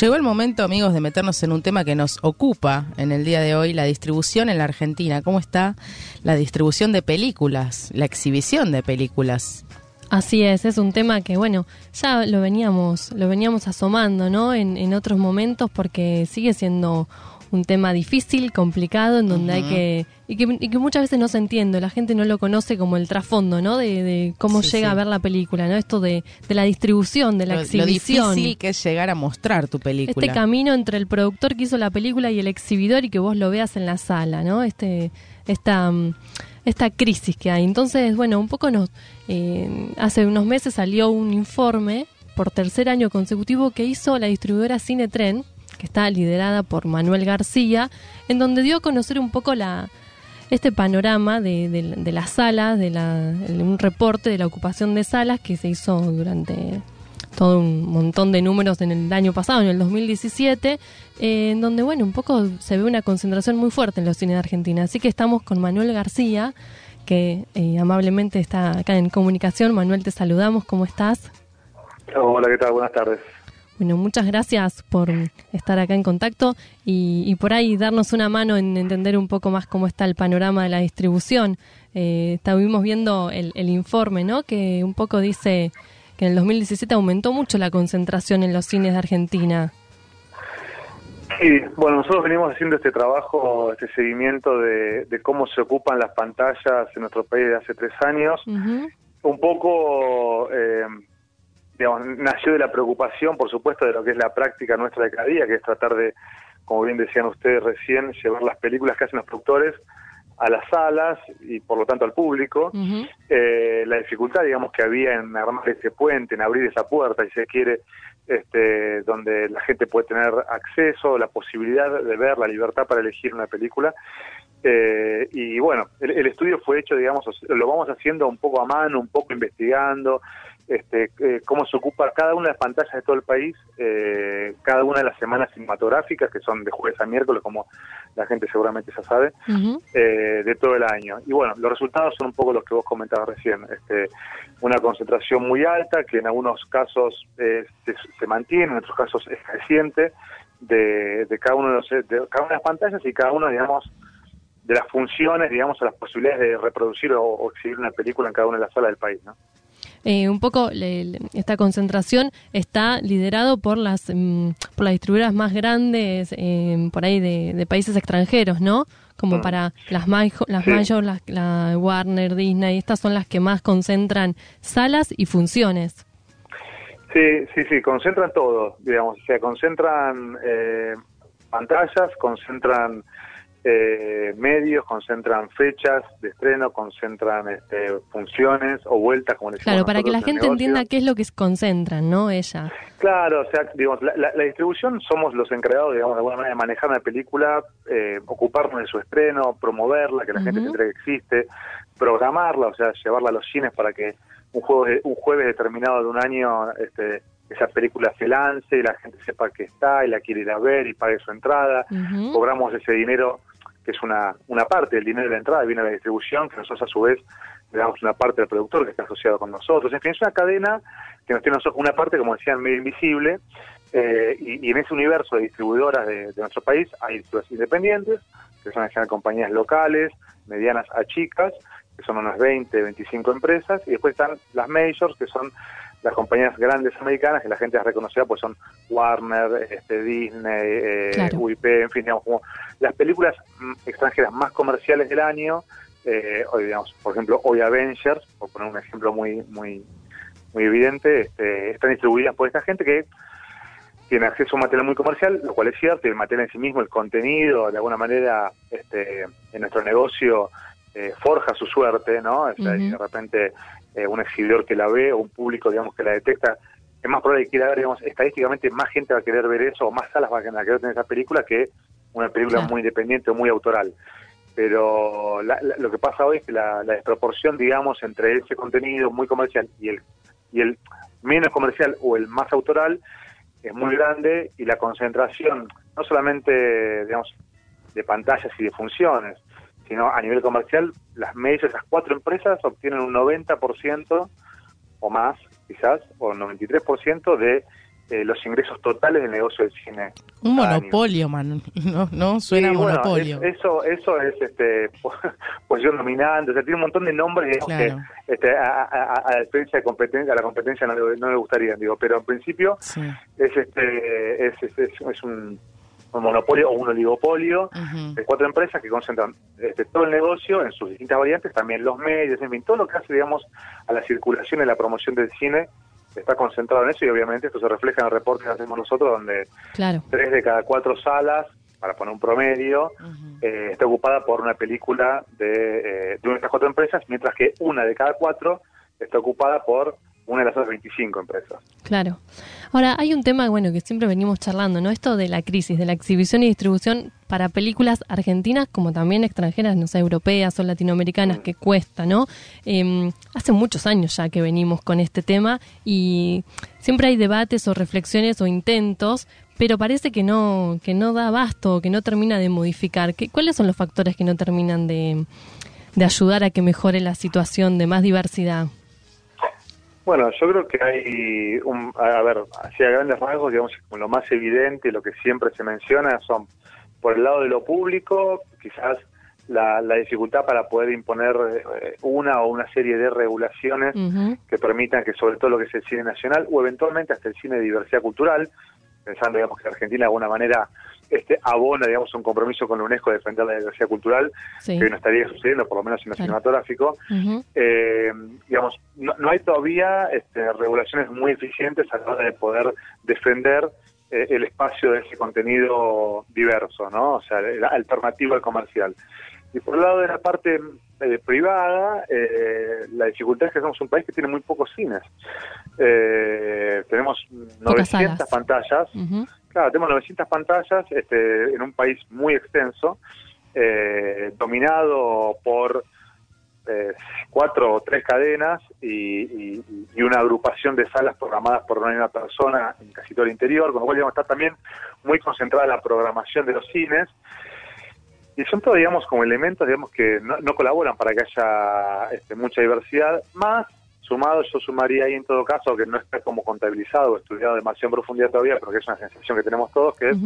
llegó el momento, amigos, de meternos en un tema que nos ocupa en el día de hoy, la distribución en la Argentina. ¿Cómo está la distribución de películas, la exhibición de películas? Así es, es un tema que, bueno, ya lo veníamos, lo veníamos asomando, ¿no? En, en otros momentos porque sigue siendo un tema difícil, complicado, en donde hay que y, que... y que muchas veces no se entiende, la gente no lo conoce como el trasfondo, ¿no? De, cómo llega a ver la película, ¿no? Esto de, de la distribución, de la exhibición. Lo difícil que es llegar a mostrar tu película. Este camino entre el productor que hizo la película y el exhibidor y que vos lo veas en la sala, ¿no? Este, esta, esta crisis que hay. Entonces, bueno, un poco nos... Eh, hace unos meses salió un informe por tercer año consecutivo que hizo la distribuidora Cinetren, que está liderada por Manuel García, en donde dio a conocer un poco la, este panorama de, las salas, de la, un reporte de la ocupación de salas que se hizo durante todo un montón de números en el año pasado, en el 2017, eh, en donde, bueno, un poco se ve una concentración muy fuerte en los cines de Argentina. Así que estamos con Manuel García, que eh, amablemente está acá en comunicación. Manuel, te saludamos, ¿cómo estás? Hola, ¿qué tal? Buenas tardes. Bueno, muchas gracias por estar acá en contacto y, por ahí darnos una mano en entender un poco más cómo está el panorama de la distribución. Eh, estuvimos viendo el, informe, ¿no? Que un poco dice que en el 2017 aumentó mucho la concentración en los cines de Argentina. Sí, bueno, nosotros venimos haciendo este trabajo, este seguimiento de, cómo se ocupan las pantallas en nuestro país de hace tres años. Un poco... Eh, digamos, nació de la preocupación, por supuesto, de lo que es la práctica nuestra de cada día, que es tratar de, como bien decían ustedes recién, llevar las películas que hacen los productores a las salas y por lo tanto al público. eh, la dificultad, digamos, que había en armar ese puente, en abrir esa puerta, si se quiere, este, donde la gente puede tener acceso, la posibilidad de ver, la libertad para elegir una película. Eh, y bueno, el, el, estudio fue hecho, digamos, lo vamos haciendo un poco a mano, un poco investigando, este, eh, cómo se ocupa cada una de las pantallas de todo el país, eh, cada una de las semanas cinematográficas, que son de jueves a miércoles, como la gente seguramente ya sabe, eh, de todo el año. Y bueno, los resultados son un poco los que vos comentabas recién. Este, una concentración muy alta, que en algunos casos se, mantiene, en otros casos es creciente, de, cada, uno de, los, de cada una de las pantallas y cada uno, digamos, de las funciones, digamos, o las posibilidades de reproducir o, o exhibir una película en cada una de las salas del país, ¿no? eh, un poco esta concentración está liderado por las mm, por las distribuidoras más grandes eh, por ahí de, países extranjeros, ¿no? Como mm. para las las mayores, la, la, Warner, Disney, estas son las que más concentran salas y funciones. Sí, sí, sí, concentran todo, digamos, o sea, concentran eh, pantallas, concentran eh, medios, concentran fechas de estreno, concentran este, funciones o vueltas, como Claro, para que la gente entienda qué es lo que concentran, ¿no? Ella. Claro, o sea, digamos, la, distribución somos los encargados, digamos, de alguna manera de manejar una película, eh, ocuparnos de su estreno, promoverla, que la gente se entere que existe, programarla, o sea, llevarla a los cines para que un, jueves, un jueves determinado de un año este, esa película se lance y la gente sepa que está y la quiere ir a ver y pague su entrada. Cobramos ese dinero que es una, una parte del dinero de la entrada, viene a la distribución, que nosotros a su vez le damos una parte al productor que está asociado con nosotros. En fin, es una cadena que nos tiene nosotros una parte, como decían, medio invisible, eh, y, en ese universo de distribuidoras de, nuestro país hay distribuidoras independientes, que son en compañías locales, medianas a chicas, que son unas 20, 25 empresas, y después están las majors, que son las compañías grandes americanas que la gente es reconocida pues son Warner, este, Disney, eh, UIP, en fin, digamos, como las películas mm, extranjeras más comerciales del año, eh, hoy digamos, por ejemplo, hoy Avengers, por poner un ejemplo muy muy muy evidente, este, están distribuidas por esta gente que tiene acceso a un material muy comercial, lo cual es cierto, el material en sí mismo, el contenido, de alguna manera, este, en nuestro negocio eh, forja su suerte, ¿no? de repente eh, un exhibidor que la ve o un público, digamos, que la detecta, es más probable que quiera ver, digamos, estadísticamente más gente va a querer ver eso o más salas va a querer tener esa película que una película muy independiente o muy autoral. Pero lo que pasa hoy es que la, desproporción, digamos, entre ese contenido muy comercial y el, y el menos comercial o el más autoral es muy grande y la concentración, no solamente, digamos, de pantallas y de funciones, sino a nivel comercial, las medias, esas cuatro empresas obtienen un 90% o más, quizás, o 93% de eh, los ingresos totales del negocio del cine. Un monopolio, man, no, no suena monopolio. eso, eso es este posición dominante, o sea, tiene un montón de nombres que este, a, la diferencia de competencia, a la competencia no, no le gustaría, digo, pero en principio es este es, es, es un un monopolio o un oligopolio de cuatro empresas que concentran este, todo el negocio en sus distintas variantes, también los medios, en fin, todo lo que hace, digamos, a la circulación y la promoción del cine está concentrado en eso y obviamente esto se refleja en el reporte que hacemos nosotros donde tres de cada cuatro salas, para poner un promedio, eh, está ocupada por una película de, eh, de una de estas cuatro empresas, mientras que una de cada cuatro está ocupada por una de las otras 25 empresas. Claro. Ahora, hay un tema, bueno, que siempre venimos charlando, ¿no? Esto de la crisis, de la exhibición y distribución para películas argentinas como también extranjeras, no sé, europeas o latinoamericanas, que cuesta, ¿no? Em, hace muchos años ya que venimos con este tema y siempre hay debates o reflexiones o intentos, pero parece que no, que no da abasto, que no termina de modificar. ¿Qué, ¿Cuáles son los factores que no terminan de, de ayudar a que mejore la situación de más diversidad? Bueno, yo creo que hay, un, a ver, hacia grandes rasgos, digamos, lo más evidente, lo que siempre se menciona son, por el lado de lo público, quizás la, dificultad para poder imponer eh, una o una serie de regulaciones que permitan que sobre todo lo que es el cine nacional o eventualmente hasta el cine de diversidad cultural, pensando digamos que Argentina de alguna manera este abona digamos un compromiso con la UNESCO de defender la diversidad cultural que no estaría sucediendo por lo menos en el cinematográfico. Eh, digamos no, hay todavía este, regulaciones muy eficientes a la hora de poder defender eh, el espacio de ese contenido diverso no o sea la alternativa al comercial y por el lado de la parte eh, privada, eh, la dificultad es que somos un país que tiene muy pocos cines. Eh, tenemos 900 pantallas. Claro, tenemos 900 pantallas este, en un país muy extenso, dominado por cuatro o tres cadenas y, una agrupación de salas programadas por una persona en casi todo el interior, con lo cual digamos, está también muy concentrada la programación de los cines y son todos, digamos, como elementos, digamos, que no, colaboran para que haya este, mucha diversidad, más sumado, yo sumaría ahí en todo caso, que no está como contabilizado o estudiado demasiado en profundidad todavía, pero que es una sensación que tenemos todos, que es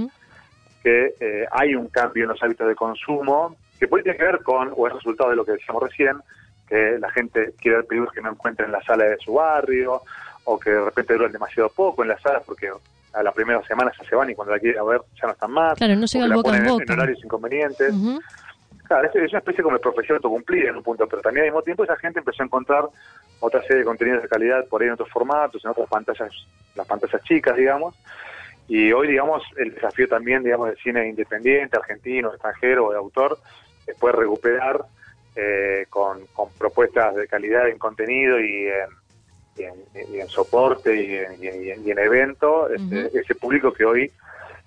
que eh, hay un cambio en los hábitos de consumo, que puede tener que ver con, o es resultado de lo que decíamos recién, que la gente quiere ver películas que no encuentra en la sala de su barrio, o que de repente duran demasiado poco en las salas porque a la primera semana ya se van y cuando la quieren ver ya no están más. Claro, no llega el boca en, boca. En horarios inconvenientes. Claro, es, una especie como de profesión autocumplida en un punto, pero también al mismo tiempo esa gente empezó a encontrar otra serie de contenidos de calidad por ahí en otros formatos, en otras pantallas, las pantallas chicas, digamos. Y hoy, digamos, el desafío también, digamos, del cine independiente, argentino, extranjero o de autor, es poder recuperar eh, con, con propuestas de calidad en contenido y en y en, soporte y en, y en evento, este, ese público que hoy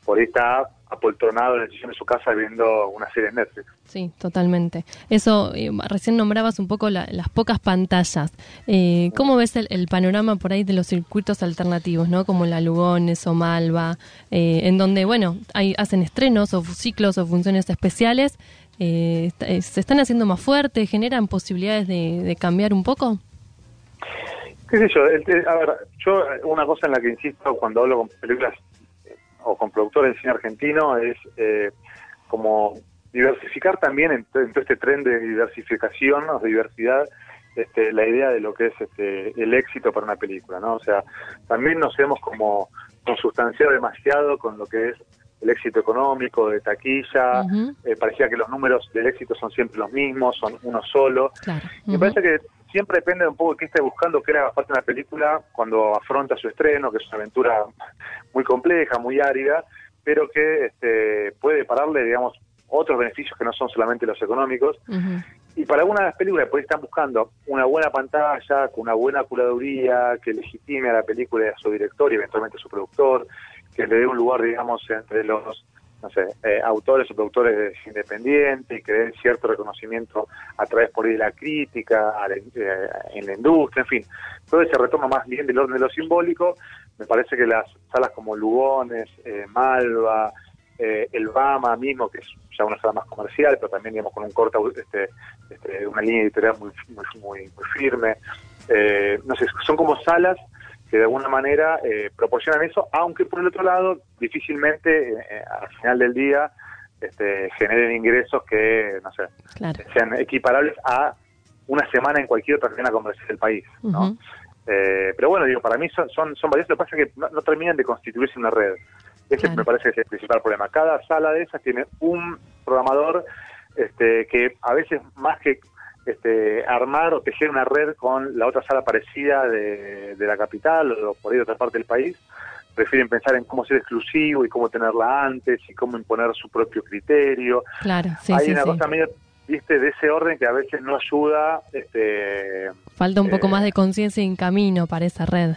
por ahí está apoltronado en el sillón de su casa viendo una serie de Netflix. Sí, totalmente. Eso, eh, recién nombrabas un poco las pocas pantallas. Eh, ¿Cómo ves el, panorama por ahí de los circuitos alternativos, no como la Lugones o Malva, eh, en donde, bueno, hay, hacen estrenos o ciclos o funciones especiales? Eh, ¿Se están haciendo más fuertes? ¿Generan posibilidades de, de cambiar un poco? Qué sé yo, a ver, yo una cosa en la que insisto cuando hablo con películas eh, o con productores de cine argentino es eh, como diversificar también en, todo este tren de diversificación o de diversidad este, la idea de lo que es este, el éxito para una película, ¿no? O sea, también nos hemos como consustanciado demasiado con lo que es el éxito económico, de taquilla, eh, parecía que los números del éxito son siempre los mismos, son uno solo. Me parece que siempre depende un poco de qué esté buscando, qué le haga falta una película cuando afronta su estreno, que es una aventura muy compleja, muy árida, pero que este, puede pararle, digamos, otros beneficios que no son solamente los económicos. Y para algunas de las películas, pues están buscando una buena pantalla, con una buena curaduría, que legitime a la película y a su director y eventualmente a su productor, que le dé un lugar, digamos, entre los no sé, eh, autores o productores independientes y den cierto reconocimiento a través por ahí de la crítica, eh, en la industria, en fin. Todo ese retoma más bien del orden de lo simbólico. Me parece que las salas como Lugones, eh, Malva, el Bama mismo, que es ya una sala más comercial, pero también digamos con un corta, este, este, una línea editorial muy, muy, muy, muy firme. no sé, son como salas que de alguna manera eh, proporcionan eso, aunque por el otro lado difícilmente eh, al final del día este, generen ingresos que, no sé, sean equiparables a una semana en cualquier otra cadena comercial del país, ¿no? Eh, pero bueno, digo, para mí son, son, son varios, lo que pasa es que no, terminan de constituirse una red. Ese me parece que es el principal problema. Cada sala de esas tiene un programador este, que a veces más que este, armar o tejer una red con la otra sala parecida de, la capital o por ahí de otra parte del país, prefieren pensar en cómo ser exclusivo y cómo tenerla antes y cómo imponer su propio criterio. Claro, sí, Hay una cosa medio, viste, de ese orden que a veces no ayuda. Este, Falta un poco eh, más de conciencia y en camino para esa red.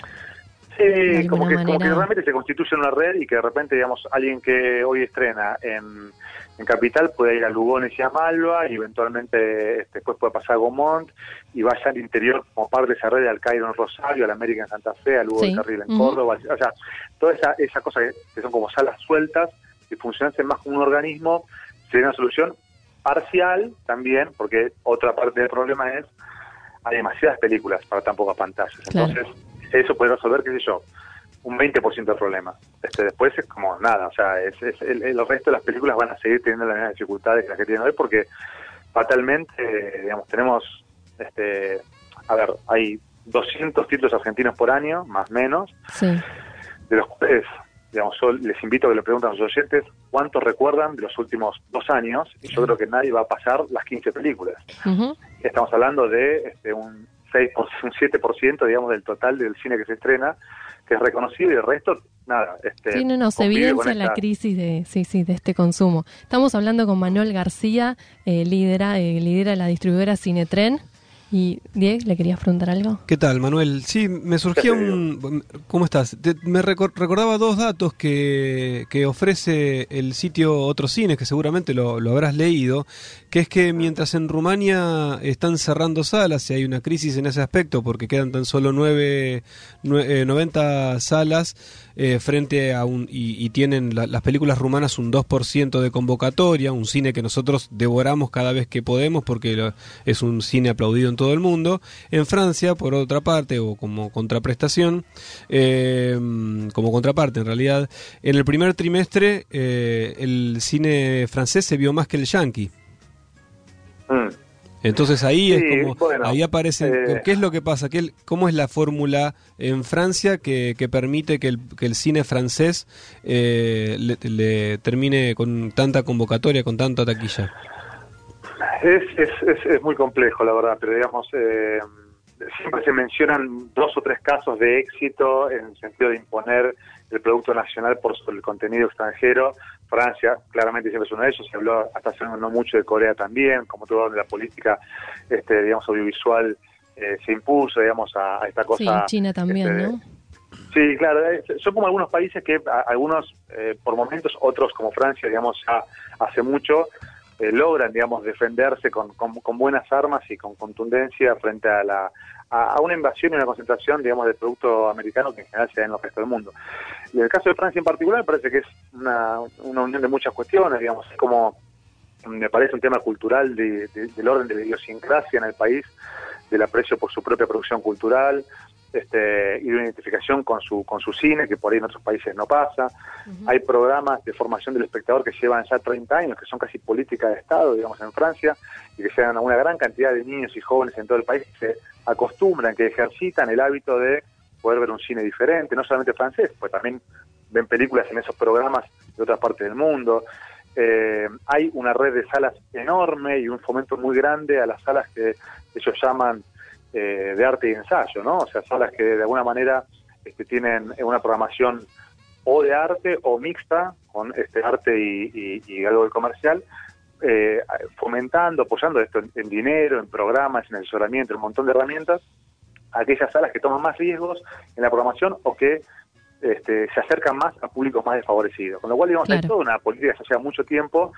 Sí, como que, como que, realmente se constituye una red y que de repente, digamos, alguien que hoy estrena en en Capital puede ir a Lugones y a Malva y eventualmente este, después puede pasar a Gomont y vaya al interior como parte de esa red al Cairo en Rosario, al América en Santa Fe, al Lugo de Carril en Córdoba, o sea, toda esa, esa cosa que, son como salas sueltas y funcionan más como un organismo sería una solución parcial también, porque otra parte del problema es hay demasiadas películas para tan pocas pantallas. Entonces, eso puede resolver, qué sé yo, un 20% del problema. Este, después es como nada, o sea, es, el, resto de las películas van a seguir teniendo las mismas dificultades que las que tienen hoy porque fatalmente, digamos, tenemos, este, a ver, hay 200 títulos argentinos por año, más o menos, sí. de los cuales, digamos, yo les invito a que le pregunten a los oyentes cuántos recuerdan de los últimos dos años, y yo creo que nadie va a pasar las 15 películas. Estamos hablando de este, un 6, un 7%, digamos, del total del cine que se estrena, que es reconocido y el resto nada este sí no no se evidencia la crisis de sí sí de este consumo. Estamos hablando con Manuel García eh, lidera eh, lidera la distribuidora Cinetren y Diego, ¿le querías preguntar algo? ¿Qué tal, Manuel? Sí, me surgió un... ¿Cómo estás? me recordaba dos datos que, que, ofrece el sitio Otros Cines, que seguramente lo, lo, habrás leído, que es que mientras en Rumania están cerrando salas y hay una crisis en ese aspecto porque quedan tan solo nueve, 90 eh, salas, eh, frente a un y, tienen las películas rumanas un 2% de convocatoria, un cine que nosotros devoramos cada vez que podemos porque es un cine aplaudido en todo el mundo. En Francia, por otra parte, o como contraprestación, eh, como contraparte en realidad, en el primer trimestre eh, el cine francés se vio más que el yankee. Mm. Entonces ahí es como, ahí aparece, eh, ¿qué es lo que pasa? ¿Qué, ¿Cómo es la fórmula en Francia que, permite que el, que el, cine francés eh, le, termine con tanta convocatoria, con tanta taquilla? Es, es, es, muy complejo, la verdad, pero digamos, eh, siempre se mencionan dos o tres casos de éxito en el sentido de imponer el producto nacional por el contenido extranjero. Francia claramente siempre es uno de ellos, se habló hasta hace no mucho de Corea también, como todo de la política, este, digamos, audiovisual eh, se impuso, digamos, a, esta cosa. Sí, China también, este, ¿no? Sí, claro, son como algunos países que algunos eh, por momentos, otros como Francia, digamos, ya hace mucho, logran, digamos, defenderse con, con, buenas armas y con contundencia frente a la a, una invasión y una concentración, digamos, del producto americano que en general se da en el resto del mundo. Y en el caso de Francia en particular, parece que es una, una unión de muchas cuestiones, digamos, es como, me parece un tema cultural de, del orden de la idiosincrasia en el país, del aprecio por su propia producción cultural, este, y de identificación con su, con su cine, que por ahí en otros países no pasa. Hay programas de formación del espectador que llevan ya 30 años, que son casi política de Estado, digamos, en Francia, y que llegan a una gran cantidad de niños y jóvenes en todo el país que se acostumbran, que ejercitan el hábito de poder ver un cine diferente, no solamente francés, pues también ven películas en esos programas de otras partes del mundo. Eh, hay una red de salas enorme y un fomento muy grande a las salas que ellos llaman eh, de arte y ensayo, ¿no? O sea, salas que de alguna manera este, tienen una programación o de arte o mixta con este arte y, algo de comercial, eh, fomentando, apoyando esto en, dinero, en programas, en asesoramiento, en un montón de herramientas, aquellas salas que toman más riesgos en la programación o que este, se acercan más a públicos más desfavorecidos. Con lo cual, digamos, hay toda una política que se lleva mucho tiempo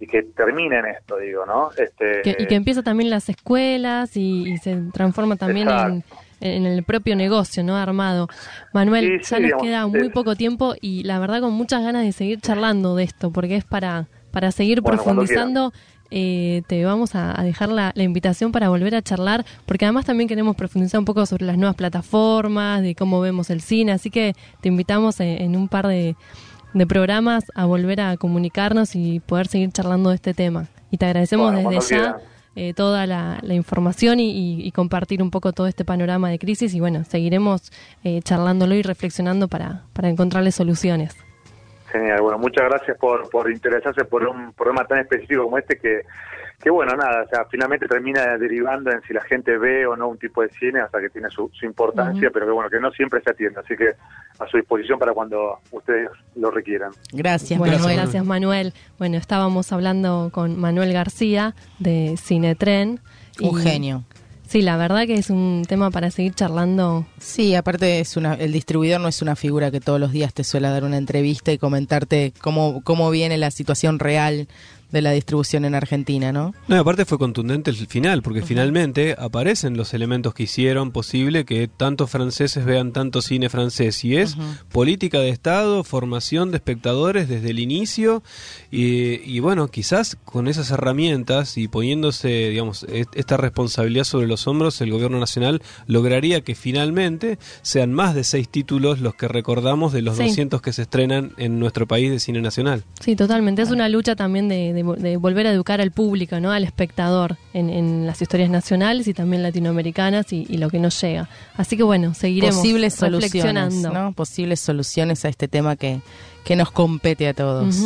y que termine en esto, digo, ¿no? Este, y que empieza también las escuelas y, se transforma también en, en, el propio negocio, ¿no? Armado. Manuel, ya nos queda muy poco tiempo y la verdad con muchas ganas de seguir charlando de esto, porque es para, para seguir profundizando eh, te vamos a, dejar la, invitación para volver a charlar, porque además también queremos profundizar un poco sobre las nuevas plataformas, de cómo vemos el cine, así que te invitamos en, un par de, programas a volver a comunicarnos y poder seguir charlando de este tema. Y te agradecemos desde ya. Eh, toda la, información y, compartir un poco todo este panorama de crisis y bueno, seguiremos eh, charlándolo y reflexionando para, para encontrarle soluciones. Genial, bueno, muchas gracias por, por interesarse por un programa tan específico como este que, que bueno, nada, o sea, finalmente termina derivando en si la gente ve o no un tipo de cine, hasta que tiene su, su importancia, pero que bueno, que no siempre se atiende, así que a su disposición para cuando ustedes lo requieran. Gracias, Manuel. Gracias, Manuel. Bueno, estábamos hablando con Manuel García de Cinetren. Un genio. Sí, la verdad que es un tema para seguir charlando. Sí, aparte es una, el distribuidor no es una figura que todos los días te suele dar una entrevista y comentarte cómo, cómo viene la situación real de la distribución en Argentina, ¿no? No, aparte fue contundente el final, porque finalmente aparecen los elementos que hicieron posible que tantos franceses vean tanto cine francés. Y es política de Estado, formación de espectadores desde el inicio. Y, bueno, quizás con esas herramientas y poniéndose, digamos, esta responsabilidad sobre los hombros, el gobierno nacional lograría que finalmente sean más de seis títulos los que recordamos de los 200 que se estrenan en nuestro país de cine nacional. Sí, totalmente. Es una lucha también de de, volver a educar al público, ¿no? al espectador en, las historias nacionales y también latinoamericanas y, lo que nos llega. Así que bueno, seguiremos Posibles reflexionando. Soluciones, ¿no? Posibles soluciones a este tema que, que nos compete a todos.